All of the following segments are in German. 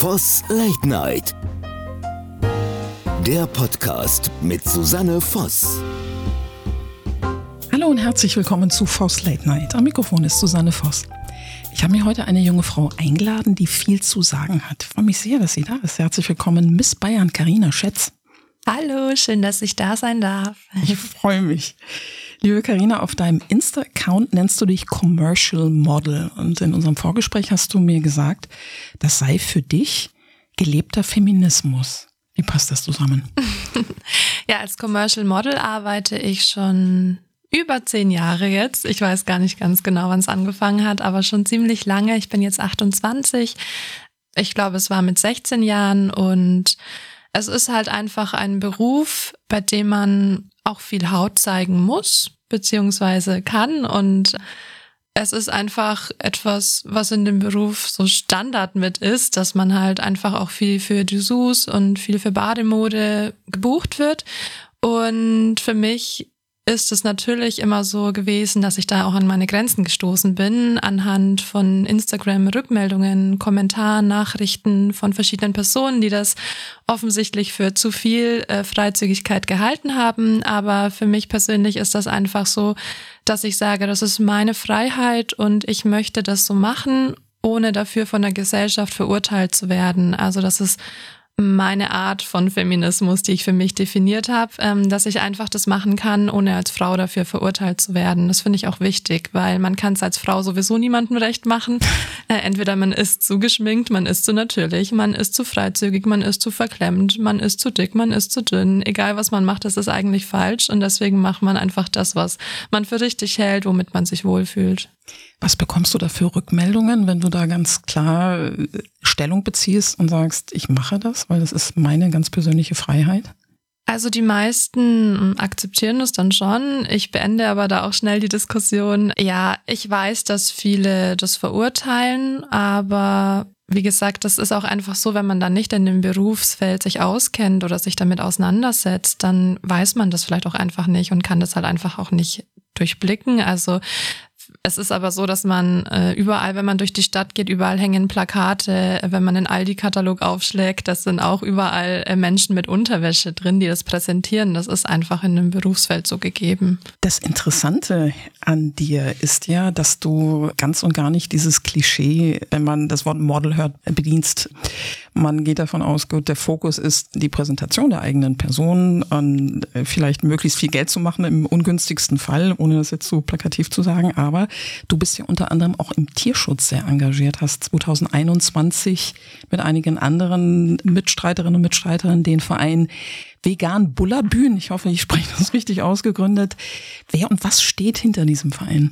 Voss Late Night. Der Podcast mit Susanne Voss. Hallo und herzlich willkommen zu Voss Late Night. Am Mikrofon ist Susanne Voss. Ich habe mir heute eine junge Frau eingeladen, die viel zu sagen hat. Ich freue mich sehr, dass sie da ist. Herzlich willkommen, Miss Bayern Karina Schätz. Hallo, schön, dass ich da sein darf. Ich freue mich. Liebe Karina, auf deinem Insta-Account nennst du dich Commercial Model und in unserem Vorgespräch hast du mir gesagt, das sei für dich gelebter Feminismus. Wie passt das zusammen? ja, als Commercial Model arbeite ich schon über zehn Jahre jetzt. Ich weiß gar nicht ganz genau, wann es angefangen hat, aber schon ziemlich lange. Ich bin jetzt 28. Ich glaube, es war mit 16 Jahren und es ist halt einfach ein Beruf, bei dem man auch viel Haut zeigen muss, beziehungsweise kann. Und es ist einfach etwas, was in dem Beruf so Standard mit ist, dass man halt einfach auch viel für Dessous und viel für Bademode gebucht wird. Und für mich ist es natürlich immer so gewesen, dass ich da auch an meine Grenzen gestoßen bin, anhand von Instagram-Rückmeldungen, Kommentaren, Nachrichten von verschiedenen Personen, die das offensichtlich für zu viel äh, Freizügigkeit gehalten haben. Aber für mich persönlich ist das einfach so, dass ich sage, das ist meine Freiheit und ich möchte das so machen, ohne dafür von der Gesellschaft verurteilt zu werden. Also das ist meine Art von Feminismus, die ich für mich definiert habe, ähm, dass ich einfach das machen kann, ohne als Frau dafür verurteilt zu werden. Das finde ich auch wichtig, weil man kann es als Frau sowieso niemandem recht machen. Äh, entweder man ist zu geschminkt, man ist zu natürlich, man ist zu freizügig, man ist zu verklemmt, man ist zu dick, man ist zu dünn. Egal was man macht, das ist eigentlich falsch und deswegen macht man einfach das, was man für richtig hält, womit man sich wohlfühlt. Was bekommst du da für Rückmeldungen, wenn du da ganz klar äh, Stellung beziehst und sagst, ich mache das, weil das ist meine ganz persönliche Freiheit? Also die meisten hm, akzeptieren das dann schon. Ich beende aber da auch schnell die Diskussion. Ja, ich weiß, dass viele das verurteilen, aber wie gesagt, das ist auch einfach so, wenn man dann nicht in dem Berufsfeld sich auskennt oder sich damit auseinandersetzt, dann weiß man das vielleicht auch einfach nicht und kann das halt einfach auch nicht durchblicken. Also es ist aber so, dass man äh, überall, wenn man durch die Stadt geht, überall hängen Plakate. Wenn man den Aldi-Katalog aufschlägt, das sind auch überall äh, Menschen mit Unterwäsche drin, die das präsentieren. Das ist einfach in einem Berufsfeld so gegeben. Das Interessante an dir ist ja, dass du ganz und gar nicht dieses Klischee, wenn man das Wort Model hört, bedienst. Man geht davon aus, gut, der Fokus ist die Präsentation der eigenen Person und äh, vielleicht möglichst viel Geld zu machen im ungünstigsten Fall, ohne das jetzt so plakativ zu sagen. Aber du bist ja unter anderem auch im Tierschutz sehr engagiert, hast 2021 mit einigen anderen Mitstreiterinnen und Mitstreitern den Verein Vegan Bullabühn, ich hoffe, ich spreche das richtig ausgegründet. Wer und was steht hinter diesem Verein?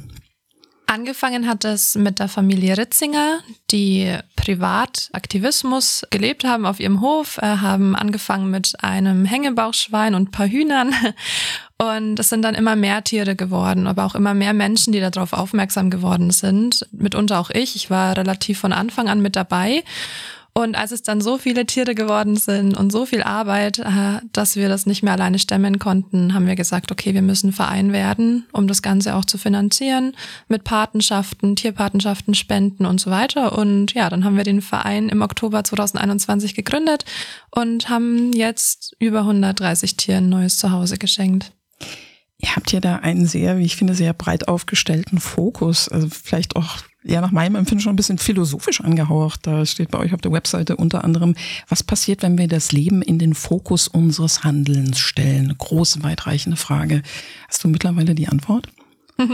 Angefangen hat es mit der Familie Ritzinger, die privat Aktivismus gelebt haben auf ihrem Hof, äh, haben angefangen mit einem Hängebauchschwein und ein paar Hühnern. Und es sind dann immer mehr Tiere geworden, aber auch immer mehr Menschen, die darauf aufmerksam geworden sind. Mitunter auch ich. Ich war relativ von Anfang an mit dabei. Und als es dann so viele Tiere geworden sind und so viel Arbeit, äh, dass wir das nicht mehr alleine stemmen konnten, haben wir gesagt, okay, wir müssen Verein werden, um das Ganze auch zu finanzieren mit Patenschaften, Tierpatenschaften, Spenden und so weiter. Und ja, dann haben wir den Verein im Oktober 2021 gegründet und haben jetzt über 130 Tieren neues Zuhause geschenkt. Ihr habt ja da einen sehr, wie ich finde, sehr breit aufgestellten Fokus. Also vielleicht auch, ja, nach meinem Empfinden schon ein bisschen philosophisch angehaucht. Da steht bei euch auf der Webseite unter anderem, was passiert, wenn wir das Leben in den Fokus unseres Handelns stellen? Große, weitreichende Frage. Hast du mittlerweile die Antwort?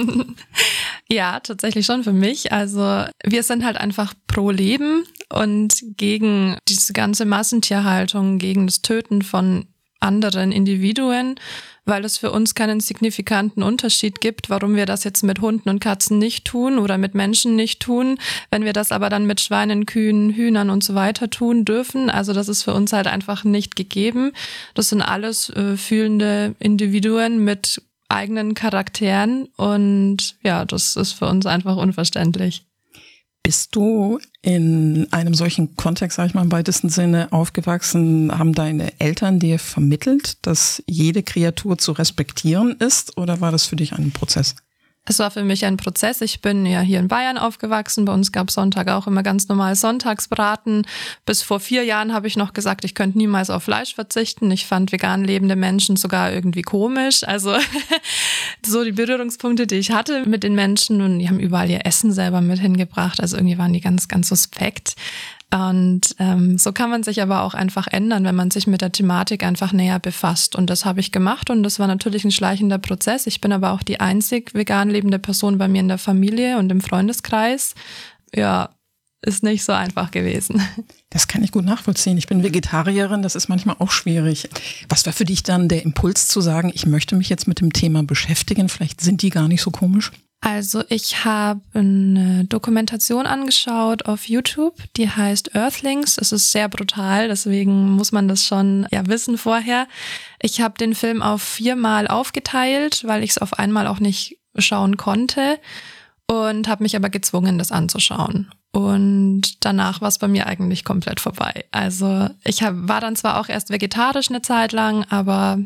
ja, tatsächlich schon für mich. Also wir sind halt einfach pro Leben und gegen diese ganze Massentierhaltung, gegen das Töten von anderen Individuen weil es für uns keinen signifikanten Unterschied gibt, warum wir das jetzt mit Hunden und Katzen nicht tun oder mit Menschen nicht tun, wenn wir das aber dann mit Schweinen, Kühen, Hühnern und so weiter tun dürfen. Also das ist für uns halt einfach nicht gegeben. Das sind alles äh, fühlende Individuen mit eigenen Charakteren und ja, das ist für uns einfach unverständlich. Bist du in einem solchen Kontext, sage ich mal im weitesten Sinne, aufgewachsen? Haben deine Eltern dir vermittelt, dass jede Kreatur zu respektieren ist oder war das für dich ein Prozess? Es war für mich ein Prozess. Ich bin ja hier in Bayern aufgewachsen. Bei uns gab Sonntag auch immer ganz normal Sonntagsbraten. Bis vor vier Jahren habe ich noch gesagt, ich könnte niemals auf Fleisch verzichten. Ich fand vegan lebende Menschen sogar irgendwie komisch. Also so die Berührungspunkte, die ich hatte mit den Menschen und die haben überall ihr Essen selber mit hingebracht. Also irgendwie waren die ganz, ganz suspekt. Und ähm, so kann man sich aber auch einfach ändern, wenn man sich mit der Thematik einfach näher befasst. Und das habe ich gemacht und das war natürlich ein schleichender Prozess. Ich bin aber auch die einzig vegan lebende Person bei mir in der Familie und im Freundeskreis. Ja, ist nicht so einfach gewesen. Das kann ich gut nachvollziehen. Ich bin Vegetarierin, das ist manchmal auch schwierig. Was war für dich dann der Impuls zu sagen, ich möchte mich jetzt mit dem Thema beschäftigen? Vielleicht sind die gar nicht so komisch? Also ich habe eine Dokumentation angeschaut auf YouTube, die heißt Earthlings. Es ist sehr brutal, deswegen muss man das schon ja wissen vorher. Ich habe den Film auf viermal aufgeteilt, weil ich es auf einmal auch nicht schauen konnte und habe mich aber gezwungen, das anzuschauen. Und danach war es bei mir eigentlich komplett vorbei. Also ich hab, war dann zwar auch erst vegetarisch eine Zeit lang, aber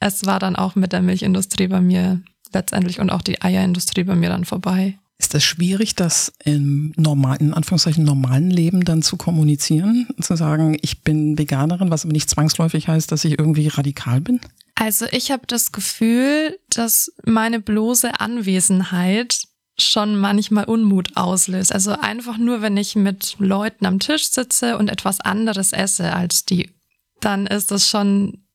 es war dann auch mit der Milchindustrie bei mir letztendlich und auch die Eierindustrie bei mir dann vorbei. Ist das schwierig, das im normalen, in Anführungszeichen normalen Leben dann zu kommunizieren? Zu sagen, ich bin Veganerin, was aber nicht zwangsläufig heißt, dass ich irgendwie radikal bin? Also ich habe das Gefühl, dass meine bloße Anwesenheit schon manchmal Unmut auslöst. Also einfach nur, wenn ich mit Leuten am Tisch sitze und etwas anderes esse als die, dann ist das schon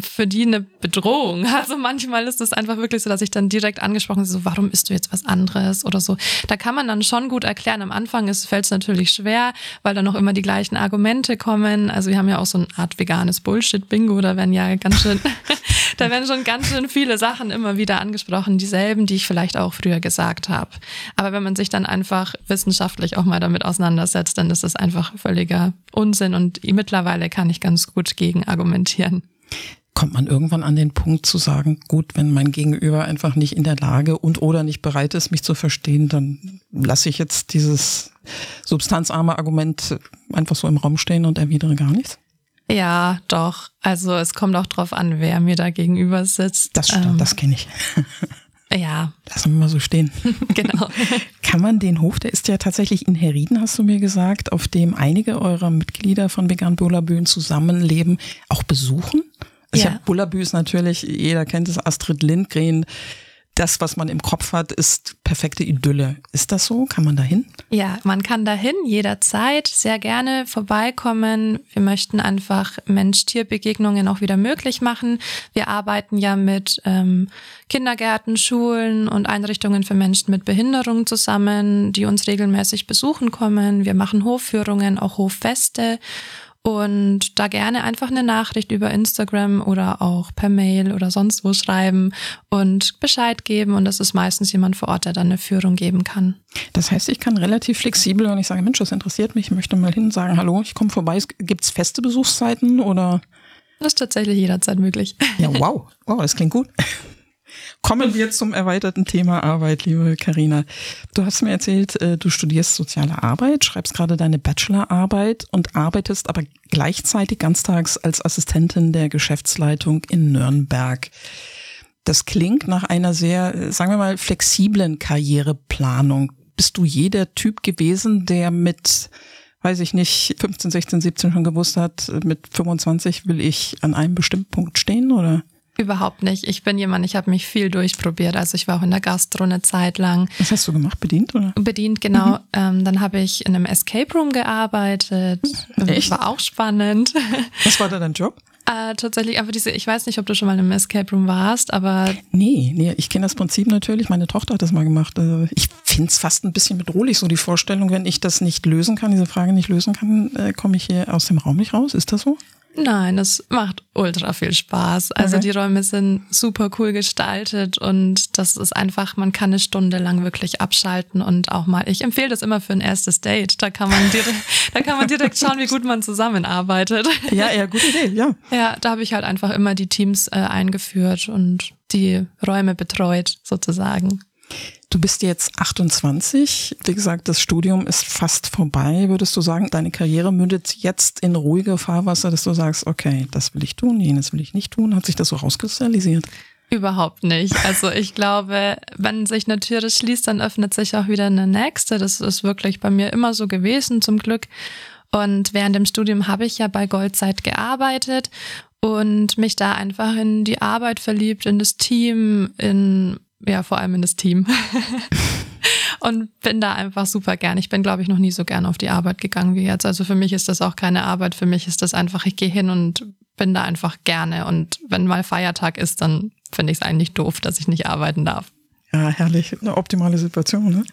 für die eine Bedrohung. Also manchmal ist es einfach wirklich so, dass ich dann direkt angesprochen so, warum isst du jetzt was anderes oder so. Da kann man dann schon gut erklären. Am Anfang fällt es natürlich schwer, weil dann noch immer die gleichen Argumente kommen. Also wir haben ja auch so eine Art veganes Bullshit-Bingo. Da werden ja ganz schön, da werden schon ganz schön viele Sachen immer wieder angesprochen, dieselben, die ich vielleicht auch früher gesagt habe. Aber wenn man sich dann einfach wissenschaftlich auch mal damit auseinandersetzt, dann ist das einfach völliger Unsinn und mittlerweile kann ich ganz gut gegen argumentieren kommt man irgendwann an den Punkt zu sagen, gut, wenn mein Gegenüber einfach nicht in der Lage und oder nicht bereit ist, mich zu verstehen, dann lasse ich jetzt dieses substanzarme Argument einfach so im Raum stehen und erwidere gar nichts? Ja, doch. Also es kommt auch drauf an, wer mir da gegenüber sitzt. Das stimmt, ähm, das kenne ich. Ja. Lassen wir mal so stehen. genau. Kann man den Hof, der ist ja tatsächlich in Herrieden, hast du mir gesagt, auf dem einige eurer Mitglieder von Vegan Bullabühen zusammenleben, auch besuchen? Ich ja. habe Bullabüs natürlich, jeder kennt es, Astrid Lindgren. Das, was man im Kopf hat, ist perfekte Idylle. Ist das so? Kann man da hin? Ja, man kann dahin jederzeit sehr gerne vorbeikommen. Wir möchten einfach Mensch-Tier-Begegnungen auch wieder möglich machen. Wir arbeiten ja mit ähm, Kindergärten, Schulen und Einrichtungen für Menschen mit Behinderung zusammen, die uns regelmäßig besuchen kommen. Wir machen Hofführungen, auch Hoffeste und da gerne einfach eine Nachricht über Instagram oder auch per Mail oder sonst wo schreiben und Bescheid geben. Und das ist meistens jemand vor Ort, der dann eine Führung geben kann. Das heißt, ich kann relativ flexibel, wenn ich sage, Mensch, das interessiert mich, ich möchte mal hin sagen, hallo, ich komme vorbei. Gibt es feste Besuchszeiten oder? Das ist tatsächlich jederzeit möglich. Ja, wow. Wow, das klingt gut. Kommen wir zum erweiterten Thema Arbeit, liebe Karina. Du hast mir erzählt, äh, du studierst soziale Arbeit, schreibst gerade deine Bachelorarbeit und arbeitest aber gleichzeitig ganztags als Assistentin der Geschäftsleitung in Nürnberg. Das klingt nach einer sehr, äh, sagen wir mal, flexiblen Karriereplanung. Bist du jeder Typ gewesen, der mit weiß ich nicht, 15, 16, 17 schon gewusst hat, mit 25 will ich an einem bestimmten Punkt stehen, oder? Überhaupt nicht. Ich bin jemand, ich habe mich viel durchprobiert. Also ich war auch in der Gastro eine Zeit lang. Was hast du gemacht? Bedient, oder? Bedient, genau. Mhm. Ähm, dann habe ich in einem Escape Room gearbeitet. Echt? War auch spannend. Was war da dein Job? Äh, tatsächlich einfach diese, ich weiß nicht, ob du schon mal im Escape Room warst, aber. Nee, nee, ich kenne das Prinzip natürlich. Meine Tochter hat das mal gemacht. Also ich finde es fast ein bisschen bedrohlich, so die Vorstellung, wenn ich das nicht lösen kann, diese Frage nicht lösen kann, äh, komme ich hier aus dem Raum nicht raus. Ist das so? Nein, es macht ultra viel Spaß. Also okay. die Räume sind super cool gestaltet und das ist einfach, man kann eine Stunde lang wirklich abschalten und auch mal, ich empfehle das immer für ein erstes Date. Da kann man direkt, da kann man direkt schauen, wie gut man zusammenarbeitet. Ja, ja, gute Idee, ja. Ja, da habe ich halt einfach immer die Teams äh, eingeführt und die Räume betreut sozusagen. Du bist jetzt 28. Wie gesagt, das Studium ist fast vorbei. Würdest du sagen, deine Karriere mündet jetzt in ruhige Fahrwasser, dass du sagst, okay, das will ich tun, jenes will ich nicht tun? Hat sich das so rauskristallisiert? Überhaupt nicht. Also ich glaube, wenn sich eine Türe schließt, dann öffnet sich auch wieder eine nächste. Das ist wirklich bei mir immer so gewesen, zum Glück. Und während dem Studium habe ich ja bei Goldzeit gearbeitet und mich da einfach in die Arbeit verliebt, in das Team, in, ja, vor allem in das Team. und bin da einfach super gern. Ich bin, glaube ich, noch nie so gern auf die Arbeit gegangen wie jetzt. Also für mich ist das auch keine Arbeit. Für mich ist das einfach, ich gehe hin und bin da einfach gerne. Und wenn mal Feiertag ist, dann finde ich es eigentlich doof, dass ich nicht arbeiten darf. Ja, herrlich. Eine optimale Situation, ne?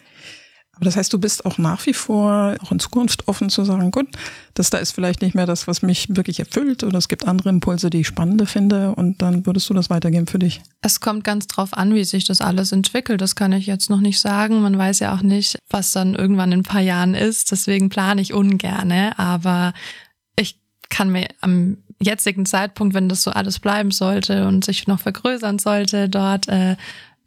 Aber das heißt, du bist auch nach wie vor, auch in Zukunft offen zu sagen, gut, das da ist vielleicht nicht mehr das, was mich wirklich erfüllt oder es gibt andere Impulse, die ich spannende finde und dann würdest du das weitergeben für dich. Es kommt ganz drauf an, wie sich das alles entwickelt. Das kann ich jetzt noch nicht sagen. Man weiß ja auch nicht, was dann irgendwann in ein paar Jahren ist. Deswegen plane ich ungerne, aber ich kann mir am jetzigen Zeitpunkt, wenn das so alles bleiben sollte und sich noch vergrößern sollte dort, äh,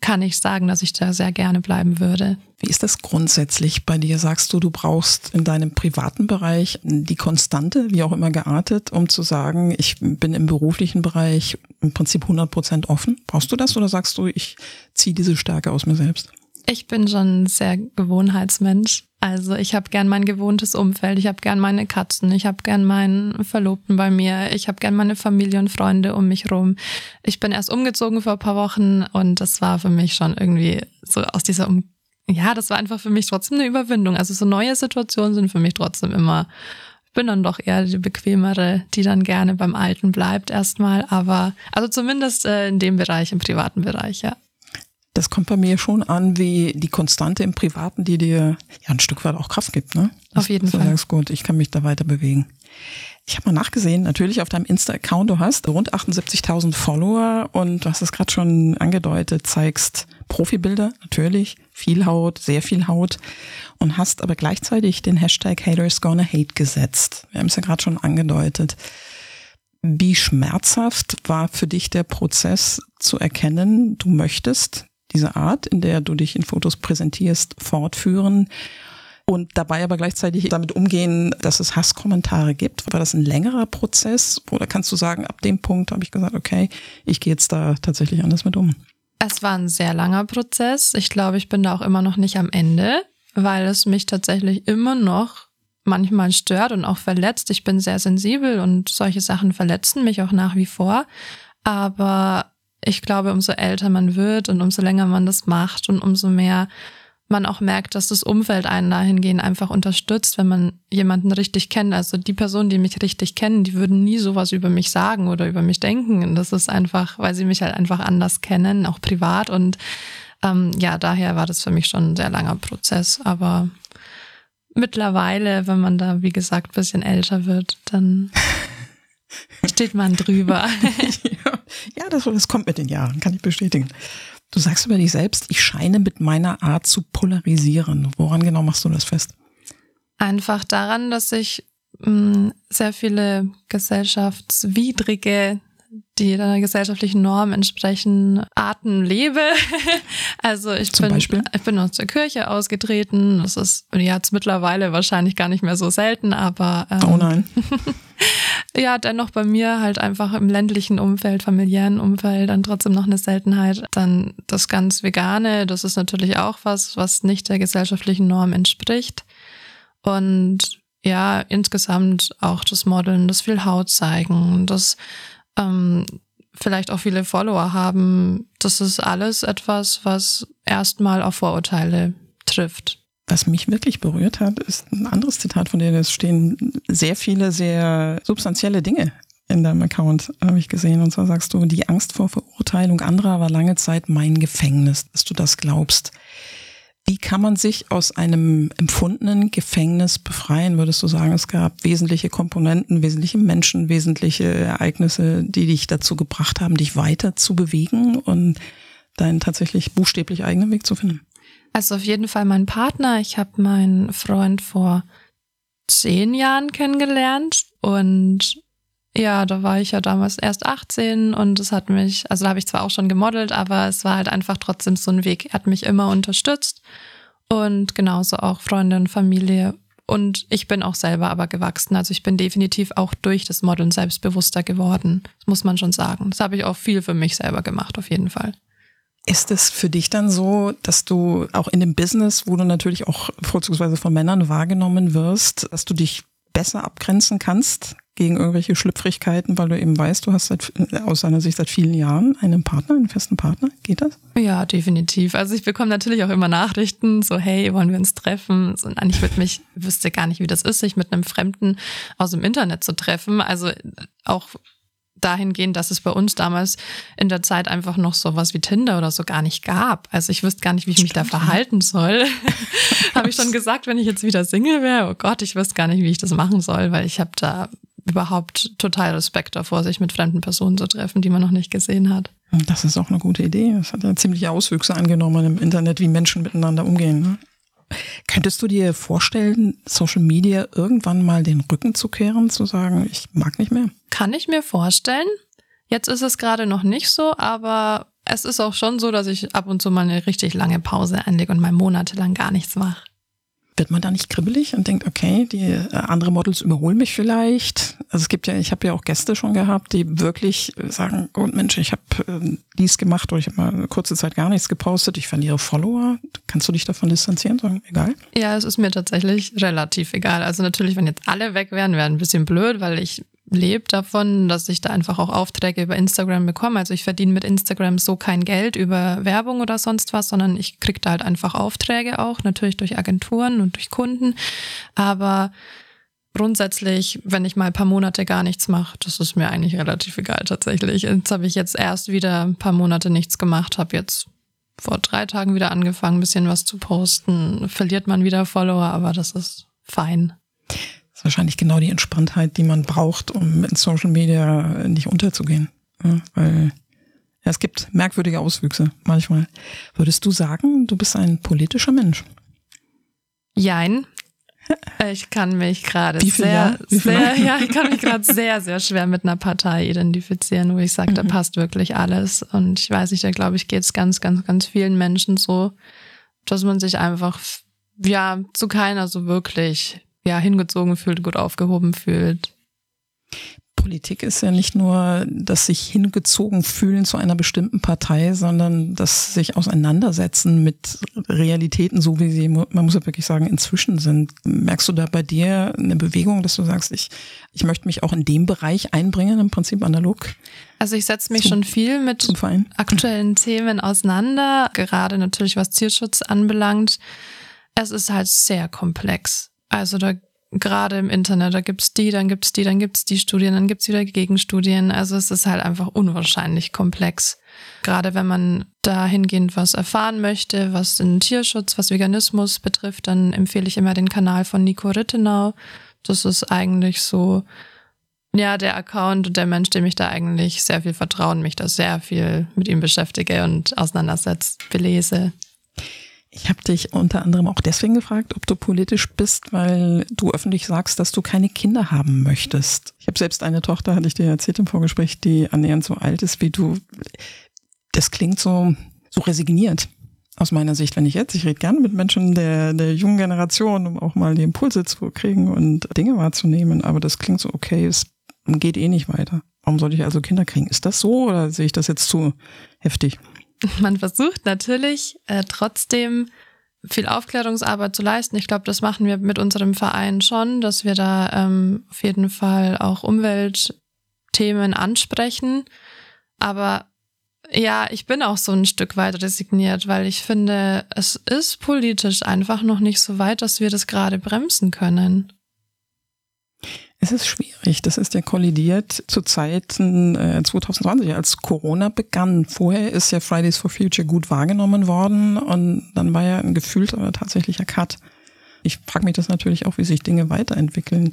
kann ich sagen, dass ich da sehr gerne bleiben würde. Wie ist das grundsätzlich bei dir? Sagst du, du brauchst in deinem privaten Bereich die Konstante, wie auch immer geartet, um zu sagen, ich bin im beruflichen Bereich im Prinzip 100 Prozent offen? Brauchst du das oder sagst du, ich ziehe diese Stärke aus mir selbst? Ich bin schon ein sehr Gewohnheitsmensch. Also ich habe gern mein gewohntes Umfeld, ich habe gern meine Katzen, ich habe gern meinen Verlobten bei mir, ich habe gern meine Familie und Freunde um mich rum. Ich bin erst umgezogen vor ein paar Wochen und das war für mich schon irgendwie so aus dieser um ja, das war einfach für mich trotzdem eine Überwindung. Also so neue Situationen sind für mich trotzdem immer ich bin dann doch eher die bequemere, die dann gerne beim Alten bleibt erstmal, aber also zumindest äh, in dem Bereich, im privaten Bereich, ja das kommt bei mir schon an wie die Konstante im Privaten, die dir ja ein Stück weit auch Kraft gibt. Ne? Auf jeden Fall. Sagst, gut, ich kann mich da weiter bewegen. Ich habe mal nachgesehen, natürlich auf deinem Insta-Account, du hast rund 78.000 Follower und du hast es gerade schon angedeutet, zeigst Profibilder, natürlich, viel Haut, sehr viel Haut und hast aber gleichzeitig den Hashtag Haters Gonna Hate gesetzt. Wir haben es ja gerade schon angedeutet. Wie schmerzhaft war für dich der Prozess zu erkennen, du möchtest diese Art, in der du dich in Fotos präsentierst, fortführen und dabei aber gleichzeitig damit umgehen, dass es Hasskommentare gibt? War das ein längerer Prozess oder kannst du sagen, ab dem Punkt habe ich gesagt, okay, ich gehe jetzt da tatsächlich anders mit um? Es war ein sehr langer Prozess. Ich glaube, ich bin da auch immer noch nicht am Ende, weil es mich tatsächlich immer noch manchmal stört und auch verletzt. Ich bin sehr sensibel und solche Sachen verletzen mich auch nach wie vor. Aber ich glaube, umso älter man wird und umso länger man das macht und umso mehr man auch merkt, dass das Umfeld einen dahingehend einfach unterstützt, wenn man jemanden richtig kennt. Also die Personen, die mich richtig kennen, die würden nie sowas über mich sagen oder über mich denken. Und das ist einfach, weil sie mich halt einfach anders kennen, auch privat. Und ähm, ja, daher war das für mich schon ein sehr langer Prozess. Aber mittlerweile, wenn man da, wie gesagt, bisschen älter wird, dann steht man drüber. ja, das, das kommt mit den Jahren, kann ich bestätigen. Du sagst über dich selbst, ich scheine mit meiner Art zu polarisieren. Woran genau machst du das fest? Einfach daran, dass ich mh, mm, sehr viele gesellschaftswidrige die der gesellschaftlichen Norm entsprechen, Arten lebe. also ich Zum bin, Beispiel? ich bin aus der Kirche ausgetreten. Das ist jetzt mittlerweile wahrscheinlich gar nicht mehr so selten, aber ähm, oh nein. ja, dennoch bei mir halt einfach im ländlichen Umfeld, familiären Umfeld dann trotzdem noch eine Seltenheit. Dann das ganz Vegane, das ist natürlich auch was, was nicht der gesellschaftlichen Norm entspricht. Und ja, insgesamt auch das Modeln, das viel Haut zeigen, das ähm, vielleicht auch viele Follower haben, das ist alles etwas, was erstmal auf Vorurteile trifft. Was mich wirklich berührt hat, ist ein anderes Zitat von dir. Es stehen sehr viele, sehr substanzielle Dinge in deinem Account, habe ich gesehen. Und zwar sagst du, die Angst vor Verurteilung anderer war lange Zeit mein Gefängnis, dass du das glaubst. Wie kann man sich aus einem empfundenen Gefängnis befreien? Würdest du sagen, es gab wesentliche Komponenten, wesentliche Menschen, wesentliche Ereignisse, die dich dazu gebracht haben, dich weiter zu bewegen und deinen tatsächlich buchstäblich eigenen Weg zu finden? Also auf jeden Fall mein Partner. Ich habe meinen Freund vor zehn Jahren kennengelernt und ja, da war ich ja damals erst 18 und es hat mich, also da habe ich zwar auch schon gemodelt, aber es war halt einfach trotzdem so ein Weg. Er hat mich immer unterstützt und genauso auch Freunde und Familie Und ich bin auch selber aber gewachsen. Also ich bin definitiv auch durch das Modeln selbstbewusster geworden. Das muss man schon sagen. Das habe ich auch viel für mich selber gemacht, auf jeden Fall. Ist es für dich dann so, dass du auch in dem Business, wo du natürlich auch vorzugsweise von Männern wahrgenommen wirst, dass du dich besser abgrenzen kannst gegen irgendwelche Schlüpfrigkeiten, weil du eben weißt, du hast seit, aus seiner Sicht seit vielen Jahren einen Partner, einen festen Partner? Geht das? Ja, definitiv. Also ich bekomme natürlich auch immer Nachrichten, so hey, wollen wir uns treffen? Und ich würde mich, wüsste gar nicht, wie das ist, sich mit einem Fremden aus dem Internet zu treffen. Also auch dahingehend, dass es bei uns damals in der Zeit einfach noch sowas wie Tinder oder so gar nicht gab. Also ich wüsste gar nicht, wie ich mich da verhalten soll. habe ich schon gesagt, wenn ich jetzt wieder Single wäre, oh Gott, ich wüsste gar nicht, wie ich das machen soll, weil ich habe da überhaupt total Respekt davor, sich mit fremden Personen zu treffen, die man noch nicht gesehen hat. Das ist auch eine gute Idee. Das hat ja ziemliche Auswüchse angenommen im Internet, wie Menschen miteinander umgehen. Ne? Könntest du dir vorstellen, Social Media irgendwann mal den Rücken zu kehren, zu sagen, ich mag nicht mehr? Kann ich mir vorstellen. Jetzt ist es gerade noch nicht so, aber es ist auch schon so, dass ich ab und zu mal eine richtig lange Pause einlege und mal monatelang gar nichts mache. Wird man da nicht kribbelig und denkt, okay, die äh, andere Models überholen mich vielleicht? Also es gibt ja, ich habe ja auch Gäste schon gehabt, die wirklich sagen, oh Mensch, ich habe äh, dies gemacht oder ich habe mal eine kurze Zeit gar nichts gepostet, ich verliere Follower. Kannst du dich davon distanzieren? Sagen, egal? Ja, es ist mir tatsächlich relativ egal. Also natürlich, wenn jetzt alle weg wären, wäre ein bisschen blöd, weil ich lebe davon, dass ich da einfach auch Aufträge über Instagram bekomme. Also ich verdiene mit Instagram so kein Geld über Werbung oder sonst was, sondern ich kriege da halt einfach Aufträge auch, natürlich durch Agenturen und durch Kunden. Aber grundsätzlich, wenn ich mal ein paar Monate gar nichts mache, das ist mir eigentlich relativ egal tatsächlich. Jetzt habe ich jetzt erst wieder ein paar Monate nichts gemacht, habe jetzt vor drei Tagen wieder angefangen, ein bisschen was zu posten. Verliert man wieder Follower, aber das ist fein ist wahrscheinlich genau die Entspanntheit, die man braucht, um in Social Media nicht unterzugehen. Ja, weil ja, es gibt merkwürdige Auswüchse manchmal. Würdest du sagen, du bist ein politischer Mensch? Jein. Ich kann mich gerade sehr, sehr, ja, ich kann mich gerade sehr, sehr schwer mit einer Partei identifizieren, wo ich sage, mhm. da passt wirklich alles. Und ich weiß nicht, da glaube ich, geht es ganz, ganz, ganz vielen Menschen so, dass man sich einfach, ja, zu keiner so wirklich ja, hingezogen fühlt, gut aufgehoben fühlt. Politik ist ja nicht nur das sich hingezogen fühlen zu einer bestimmten Partei, sondern das sich auseinandersetzen mit Realitäten, so wie sie, man muss ja wirklich sagen, inzwischen sind. Merkst du da bei dir eine Bewegung, dass du sagst, ich, ich möchte mich auch in dem Bereich einbringen, im Prinzip analog? Also ich setze mich zum, schon viel mit aktuellen Themen auseinander, gerade natürlich was Tierschutz anbelangt. Es ist halt sehr komplex. Also da gerade im Internet, da gibt's die, dann gibt's die, dann gibt's die Studien, dann gibt's wieder Gegenstudien. Also es ist halt einfach unwahrscheinlich komplex. Gerade wenn man dahingehend was erfahren möchte, was den Tierschutz, was Veganismus betrifft, dann empfehle ich immer den Kanal von Nico Rittenau. Das ist eigentlich so, ja, der Account und der Mensch, dem ich da eigentlich sehr viel vertrauen, mich da sehr viel mit ihm beschäftige und auseinandersetzt, belese. Ich habe dich unter anderem auch deswegen gefragt, ob du politisch bist, weil du öffentlich sagst, dass du keine Kinder haben möchtest. Ich habe selbst eine Tochter, hatte ich dir erzählt im Vorgespräch, die annähernd so alt ist wie du. Das klingt so, so resigniert aus meiner Sicht, wenn ich jetzt, ich rede gerne mit Menschen der, der jungen Generation, um auch mal die Impulse zu kriegen und Dinge wahrzunehmen, aber das klingt so, okay, es geht eh nicht weiter. Warum sollte ich also Kinder kriegen? Ist das so oder sehe ich das jetzt zu heftig? man versucht natürlich äh, trotzdem viel Aufklärungsarbeit zu leisten. Ich glaube, das machen wir mit unserem Verein schon, dass wir da ähm, auf jeden Fall auch Umweltthemen ansprechen. Aber ja, ich bin auch so ein Stück weit resigniert, weil ich finde, es ist politisch einfach noch nicht so weit, dass wir das gerade bremsen können. Es ist schwierig. Das ist ja kollidiert zu Zeiten äh, 2020, als Corona begann. Vorher ist ja Fridays for Future gut wahrgenommen worden und dann war ja ein gefühlter tatsächlicher Cut. Ich frage mich das natürlich auch, wie sich Dinge weiterentwickeln.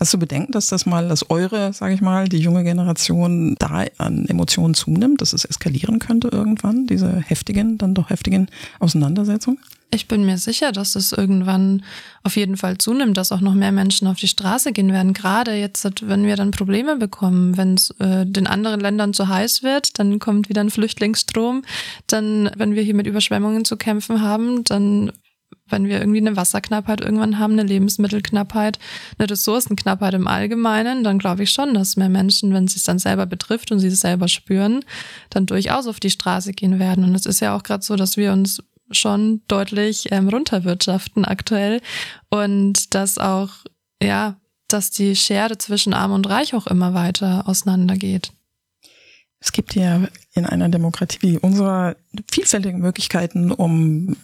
Hast du bedenken, dass das mal, dass eure, sage ich mal, die junge Generation da an Emotionen zunimmt, dass es eskalieren könnte irgendwann, diese heftigen, dann doch heftigen Auseinandersetzungen? Ich bin mir sicher, dass es irgendwann auf jeden Fall zunimmt, dass auch noch mehr Menschen auf die Straße gehen werden. Gerade jetzt, wenn wir dann Probleme bekommen, wenn es äh, den anderen Ländern zu heiß wird, dann kommt wieder ein Flüchtlingsstrom. Dann, wenn wir hier mit Überschwemmungen zu kämpfen haben, dann wenn wir irgendwie eine Wasserknappheit irgendwann haben, eine Lebensmittelknappheit, eine Ressourcenknappheit im Allgemeinen, dann glaube ich schon, dass mehr Menschen, wenn es sich dann selber betrifft und sie es selber spüren, dann durchaus auf die Straße gehen werden. Und es ist ja auch gerade so, dass wir uns schon deutlich ähm, runterwirtschaften aktuell und dass auch, ja, dass die Schere zwischen Arm und Reich auch immer weiter auseinandergeht. Es gibt ja in einer Demokratie wie unserer vielfältige Möglichkeiten, um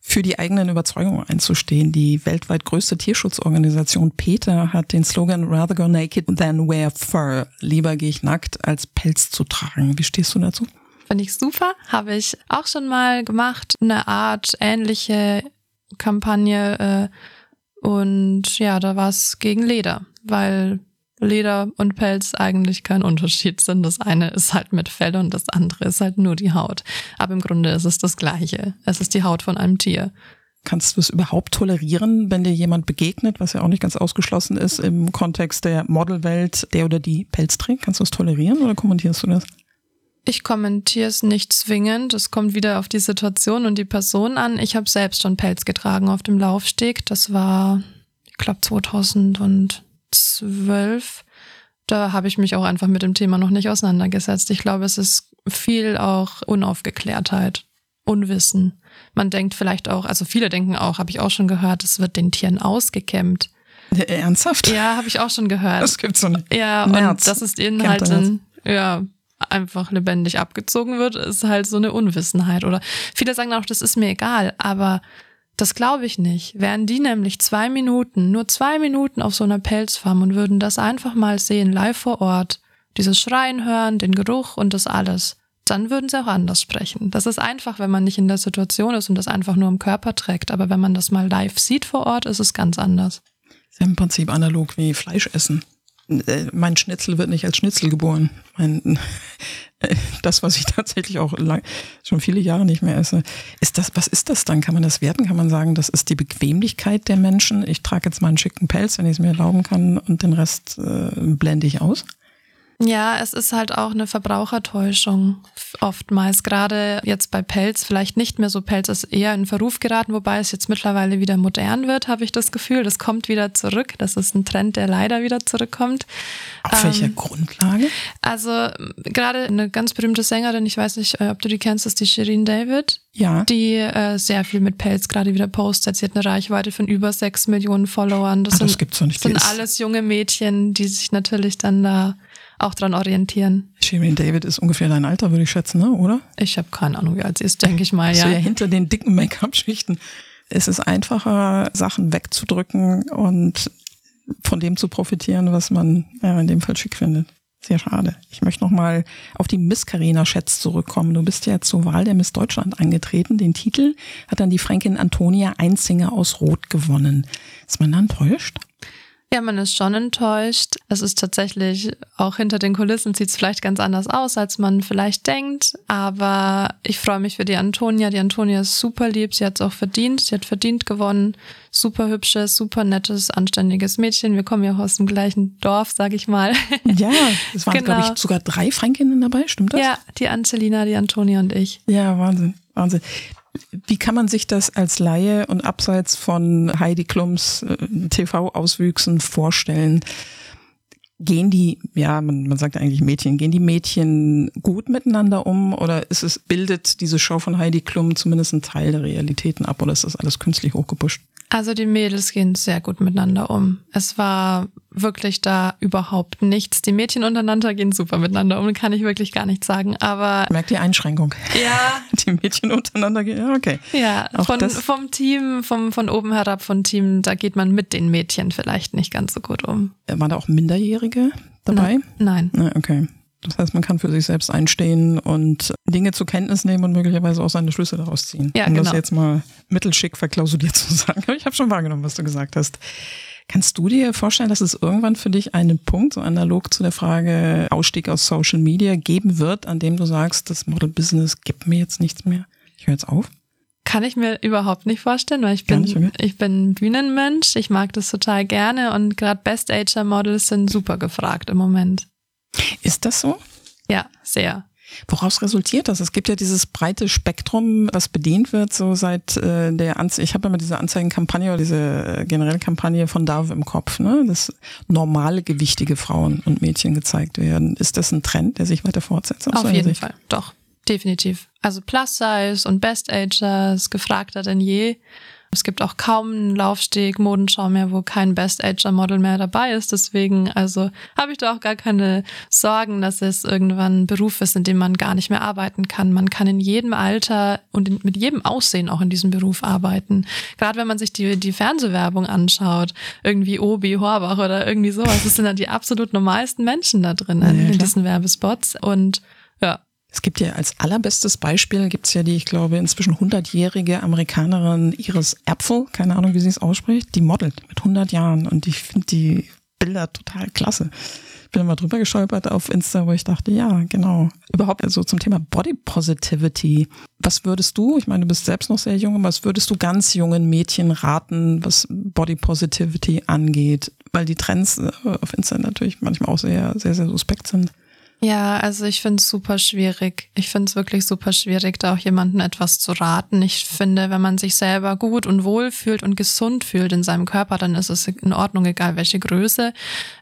für die eigenen Überzeugungen einzustehen. Die weltweit größte Tierschutzorganisation PETA hat den Slogan Rather go naked than wear fur. Lieber gehe ich nackt, als Pelz zu tragen. Wie stehst du dazu? Finde ich super. Habe ich auch schon mal gemacht. Eine Art ähnliche Kampagne. Äh, und ja, da war es gegen Leder, weil Leder und Pelz eigentlich kein Unterschied sind. Das eine ist halt mit Fell und das andere ist halt nur die Haut. Aber im Grunde ist es das Gleiche. Es ist die Haut von einem Tier. Kannst du es überhaupt tolerieren, wenn dir jemand begegnet, was ja auch nicht ganz ausgeschlossen ist im Kontext der Modelwelt, der oder die Pelz trägt? Kannst du es tolerieren oder kommentierst du das? Ich kommentiere es nicht zwingend. Es kommt wieder auf die Situation und die Person an. Ich habe selbst schon Pelz getragen auf dem Laufsteg. Das war, ich glaube, 2000 und zwölf. Da habe ich mich auch einfach mit dem Thema noch nicht auseinandergesetzt. Ich glaube, es ist viel auch Unaufgeklärtheit, Unwissen. Man denkt vielleicht auch, also viele denken auch, habe ich auch schon gehört, es wird den Tieren ausgekämmt. Ernsthaft? Ja, habe ich auch schon gehört. Das gibt's so nicht. Ja, Nerz. und das ist ihnen halt in, ja, einfach lebendig abgezogen wird, ist halt so eine Unwissenheit. Oder viele sagen auch, das ist mir egal, aber das glaube ich nicht. Wären die nämlich zwei Minuten, nur zwei Minuten auf so einer Pelzfarm und würden das einfach mal sehen, live vor Ort, dieses Schreien hören, den Geruch und das alles, dann würden sie auch anders sprechen. Das ist einfach, wenn man nicht in der Situation ist und das einfach nur im Körper trägt. Aber wenn man das mal live sieht vor Ort, ist es ganz anders. ist im Prinzip analog wie Fleisch essen. Äh, mein Schnitzel wird nicht als Schnitzel geboren. Mein, das, was ich tatsächlich auch lang, schon viele Jahre nicht mehr esse. Ist das, was ist das dann? Kann man das werten? Kann man sagen, das ist die Bequemlichkeit der Menschen? Ich trage jetzt mal einen schicken Pelz, wenn ich es mir erlauben kann, und den Rest äh, blende ich aus? Ja, es ist halt auch eine Verbrauchertäuschung oftmals. Gerade jetzt bei Pelz, vielleicht nicht mehr so Pelz ist eher in Verruf geraten, wobei es jetzt mittlerweile wieder modern wird, habe ich das Gefühl. Das kommt wieder zurück. Das ist ein Trend, der leider wieder zurückkommt. Auf ähm, welcher Grundlage? Also gerade eine ganz berühmte Sängerin, ich weiß nicht, äh, ob du die kennst, ist die Shirin David. Ja. Die äh, sehr viel mit Pelz gerade wieder postet. Sie hat eine Reichweite von über sechs Millionen Followern. Das, Ach, das sind, gibt's doch nicht. sind alles junge Mädchen, die sich natürlich dann da auch dran orientieren. Shirin David ist ungefähr dein Alter, würde ich schätzen, ne? oder? Ich habe keine Ahnung, wie alt sie ist, denke ich mal, ja. So ja hinter den dicken Make-up-Schichten. Es ist einfacher, Sachen wegzudrücken und von dem zu profitieren, was man ja, in dem Fall schick findet. Sehr schade. Ich möchte nochmal auf die Miss Carina Schätz zurückkommen. Du bist ja zur Wahl der Miss Deutschland angetreten. Den Titel hat dann die Fränkin Antonia Einzinger aus Rot gewonnen. Ist man dann enttäuscht? Ja, man ist schon enttäuscht. Es ist tatsächlich, auch hinter den Kulissen sieht es vielleicht ganz anders aus, als man vielleicht denkt. Aber ich freue mich für die Antonia. Die Antonia ist super lieb. Sie hat es auch verdient. Sie hat verdient gewonnen. Super hübsches, super nettes, anständiges Mädchen. Wir kommen ja auch aus dem gleichen Dorf, sag ich mal. Ja, es waren, genau. glaube ich, sogar drei Fränkinnen dabei. Stimmt das? Ja, die Angelina, die Antonia und ich. Ja, Wahnsinn. Wahnsinn. Wie kann man sich das als Laie und abseits von Heidi Klums äh, TV-Auswüchsen vorstellen? Gehen die, ja, man, man sagt eigentlich Mädchen, gehen die Mädchen gut miteinander um oder ist es, bildet diese Show von Heidi Klum zumindest einen Teil der Realitäten ab oder ist das alles künstlich hochgepusht? Also die Mädels gehen sehr gut miteinander um. Es war wirklich da überhaupt nichts. Die Mädchen untereinander gehen super miteinander um, kann ich wirklich gar nicht sagen. Aber merkt die Einschränkung. Ja. Die Mädchen untereinander gehen. Ja, okay. Ja, von, vom Team, vom, von oben herab, vom Team, da geht man mit den Mädchen vielleicht nicht ganz so gut um. Waren da auch Minderjährige dabei? Nein. Nein. Okay. Das heißt, man kann für sich selbst einstehen und Dinge zur Kenntnis nehmen und möglicherweise auch seine Schlüsse daraus ziehen. Ja, um genau. das jetzt mal mittelschick verklausuliert zu sagen. Aber ich habe schon wahrgenommen, was du gesagt hast. Kannst du dir vorstellen, dass es irgendwann für dich einen Punkt, so analog zu der Frage Ausstieg aus Social Media, geben wird, an dem du sagst, das Model-Business gibt mir jetzt nichts mehr? Ich höre jetzt auf? Kann ich mir überhaupt nicht vorstellen, weil ich bin, okay. ich bin Bühnenmensch, ich mag das total gerne und gerade Best-Ager-Models sind super gefragt im Moment. Ist das so? Ja, sehr. Woraus resultiert das? Es gibt ja dieses breite Spektrum, was bedient wird, so seit äh, der Anze ich habe immer diese Anzeigenkampagne oder diese äh, generelle Kampagne von Dove im Kopf, ne? dass normale gewichtige Frauen und Mädchen gezeigt werden. Ist das ein Trend, der sich weiter fortsetzt? Auf jeden Sicht? Fall, doch, definitiv. Also Plus Size und Best Agers gefragter denn je. Es gibt auch kaum einen Laufsteg, Modenschau mehr, wo kein Best Ager Model mehr dabei ist. Deswegen, also habe ich da auch gar keine Sorgen, dass es irgendwann ein Beruf ist, in dem man gar nicht mehr arbeiten kann. Man kann in jedem Alter und in, mit jedem Aussehen auch in diesem Beruf arbeiten. Gerade wenn man sich die, die Fernsehwerbung anschaut, irgendwie Obi, Horbach oder irgendwie sowas, das sind dann die absolut normalsten Menschen da drin ja, in diesen Werbespots. Und es gibt ja als allerbestes Beispiel, gibt's ja die, ich glaube, inzwischen 100-jährige Amerikanerin Iris Apfel, keine Ahnung, wie sie es ausspricht, die modelt mit 100 Jahren und ich finde die Bilder total klasse. Ich bin immer drüber gestolpert auf Insta, wo ich dachte, ja, genau. Überhaupt also zum Thema Body Positivity. Was würdest du, ich meine, du bist selbst noch sehr jung, was würdest du ganz jungen Mädchen raten, was Body Positivity angeht? Weil die Trends äh, auf Insta natürlich manchmal auch sehr, sehr, sehr suspekt sind. Ja, also ich finde es super schwierig. Ich finde es wirklich super schwierig, da auch jemandem etwas zu raten. Ich finde, wenn man sich selber gut und wohl fühlt und gesund fühlt in seinem Körper, dann ist es in Ordnung, egal welche Größe.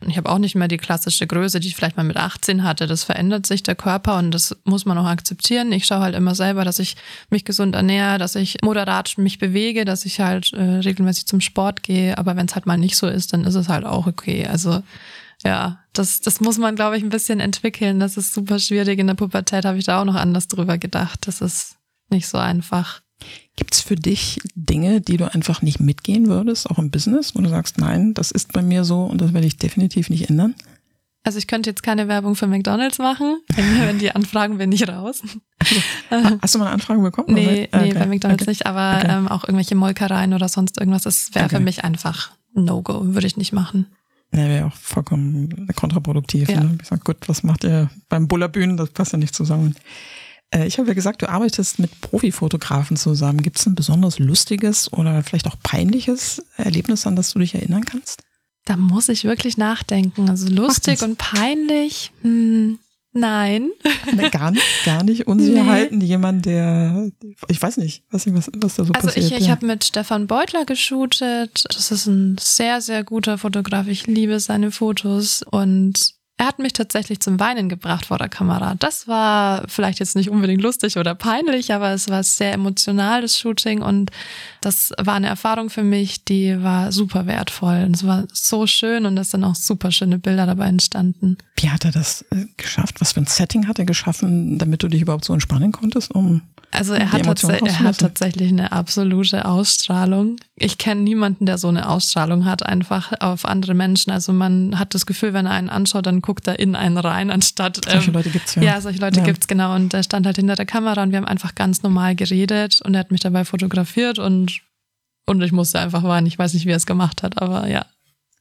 Ich habe auch nicht mehr die klassische Größe, die ich vielleicht mal mit 18 hatte. Das verändert sich der Körper und das muss man auch akzeptieren. Ich schaue halt immer selber, dass ich mich gesund ernähre, dass ich moderat mich bewege, dass ich halt äh, regelmäßig zum Sport gehe. Aber wenn es halt mal nicht so ist, dann ist es halt auch okay. Also ja, das, das muss man, glaube ich, ein bisschen entwickeln. Das ist super schwierig. In der Pubertät habe ich da auch noch anders drüber gedacht. Das ist nicht so einfach. Gibt's für dich Dinge, die du einfach nicht mitgehen würdest, auch im Business, wo du sagst, nein, das ist bei mir so und das werde ich definitiv nicht ändern? Also ich könnte jetzt keine Werbung für McDonalds machen, wenn, wenn die anfragen, bin ich raus. Also, hast du mal eine Anfrage bekommen? Nee, okay. nee bei McDonalds okay. nicht, aber okay. ähm, auch irgendwelche Molkereien oder sonst irgendwas, das wäre für mich einfach No-Go, würde ich nicht machen. Ja, wäre auch vollkommen kontraproduktiv. Ja. Ne? Ich sag, gut, was macht ihr beim Bullerbühnen? Das passt ja nicht zusammen. Äh, ich habe ja gesagt, du arbeitest mit Profifotografen zusammen. Gibt es ein besonders lustiges oder vielleicht auch peinliches Erlebnis, an das du dich erinnern kannst? Da muss ich wirklich nachdenken. Also lustig und peinlich. Hm. Nein. Gar nicht, gar nicht. Unsicherheiten, nee. jemand, der, ich weiß nicht, was, was, was da so also passiert. Also ich, ich ja. habe mit Stefan Beutler geshootet. Das ist ein sehr, sehr guter Fotograf. Ich liebe seine Fotos und er hat mich tatsächlich zum Weinen gebracht vor der Kamera. Das war vielleicht jetzt nicht unbedingt lustig oder peinlich, aber es war sehr emotional, das Shooting. Und das war eine Erfahrung für mich, die war super wertvoll. Und es war so schön und es sind auch super schöne Bilder dabei entstanden. Wie hat er das äh, geschafft? Was für ein Setting hat er geschaffen, damit du dich überhaupt so entspannen konntest, um also er hat, er hat tatsächlich eine absolute Ausstrahlung. Ich kenne niemanden, der so eine Ausstrahlung hat, einfach auf andere Menschen. Also man hat das Gefühl, wenn er einen anschaut, dann guckt er in einen rein, anstatt. Solche ähm, Leute gibt's ja. Ja, solche Leute ja. gibt's genau. Und er stand halt hinter der Kamera und wir haben einfach ganz normal geredet und er hat mich dabei fotografiert und, und ich musste einfach weinen. Ich weiß nicht, wie er es gemacht hat, aber ja.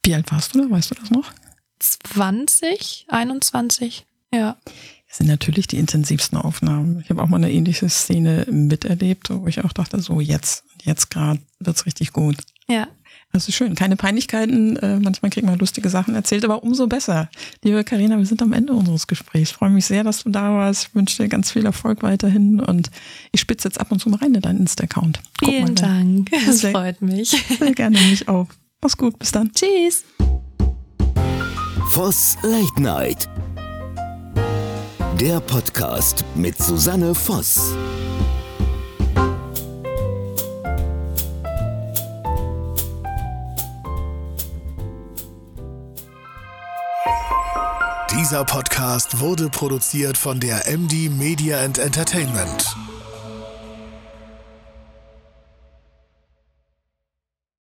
Wie alt warst du da? Weißt du das noch? 20, 21, ja sind natürlich die intensivsten Aufnahmen. Ich habe auch mal eine ähnliche Szene miterlebt, wo ich auch dachte, so jetzt, jetzt gerade wird's richtig gut. Ja. Das ist schön. Keine Peinlichkeiten. Äh, manchmal kriegt man lustige Sachen erzählt, aber umso besser. Liebe Karina, wir sind am Ende unseres Gesprächs. Ich freue mich sehr, dass du da warst. Ich wünsche dir ganz viel Erfolg weiterhin und ich spitze jetzt ab und zu mal rein in deinen Insta-Account. Vielen mal, Dank. Das sehr, freut mich. Sehr gerne mich auch. Mach's gut. Bis dann. Tschüss. Voss Late Night. Der Podcast mit Susanne Voss. Dieser Podcast wurde produziert von der MD Media and Entertainment.